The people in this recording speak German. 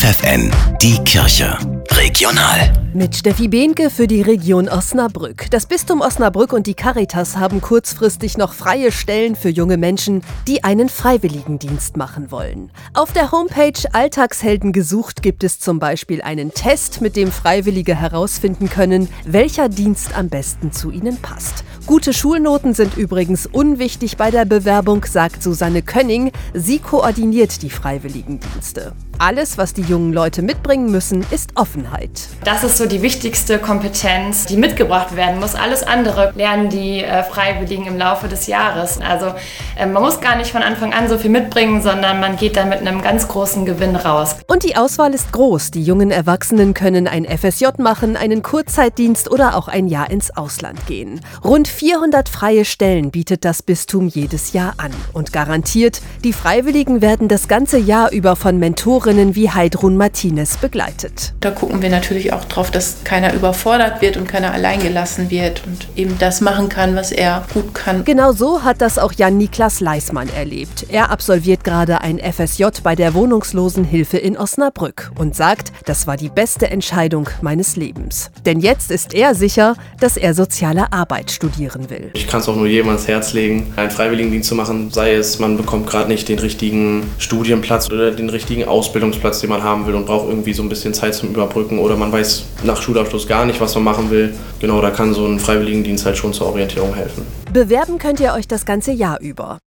FFN, die Kirche. Regional. Mit Steffi Behnke für die Region Osnabrück. Das Bistum Osnabrück und die Caritas haben kurzfristig noch freie Stellen für junge Menschen, die einen Freiwilligendienst machen wollen. Auf der Homepage Alltagshelden gesucht gibt es zum Beispiel einen Test, mit dem Freiwillige herausfinden können, welcher Dienst am besten zu ihnen passt. Gute Schulnoten sind übrigens unwichtig bei der Bewerbung, sagt Susanne Könning. Sie koordiniert die Freiwilligendienste. Alles, was die jungen Leute mitbringen müssen, ist Offenheit. Das ist so die wichtigste Kompetenz, die mitgebracht werden muss. Alles andere lernen die äh, Freiwilligen im Laufe des Jahres. Also äh, man muss gar nicht von Anfang an so viel mitbringen, sondern man geht da mit einem ganz großen Gewinn raus. Und die Auswahl ist groß. Die jungen Erwachsenen können ein FSJ machen, einen Kurzzeitdienst oder auch ein Jahr ins Ausland gehen. Rund 400 freie Stellen bietet das Bistum jedes Jahr an und garantiert, die Freiwilligen werden das ganze Jahr über von Mentorinnen wie Heidrun Martinez begleitet. Da gucken wir natürlich auch drauf, dass keiner überfordert wird und keiner alleingelassen wird und eben das machen kann, was er gut kann. Genau so hat das auch Jan-Niklas Leismann erlebt. Er absolviert gerade ein FSJ bei der Wohnungslosenhilfe in Osnabrück und sagt, das war die beste Entscheidung meines Lebens. Denn jetzt ist er sicher, dass er soziale Arbeit studieren will. Ich kann es auch nur jedem ans Herz legen, einen Freiwilligendienst zu machen, sei es, man bekommt gerade nicht den richtigen Studienplatz oder den richtigen Ausbildungsplatz, den man haben will und braucht irgendwie so ein bisschen Zeit zum Überbrücken oder man weiß nach Schulabschluss gar nicht, was man machen will. Genau, da kann so ein Freiwilligendienst halt schon zur Orientierung helfen. Bewerben könnt ihr euch das ganze Jahr über.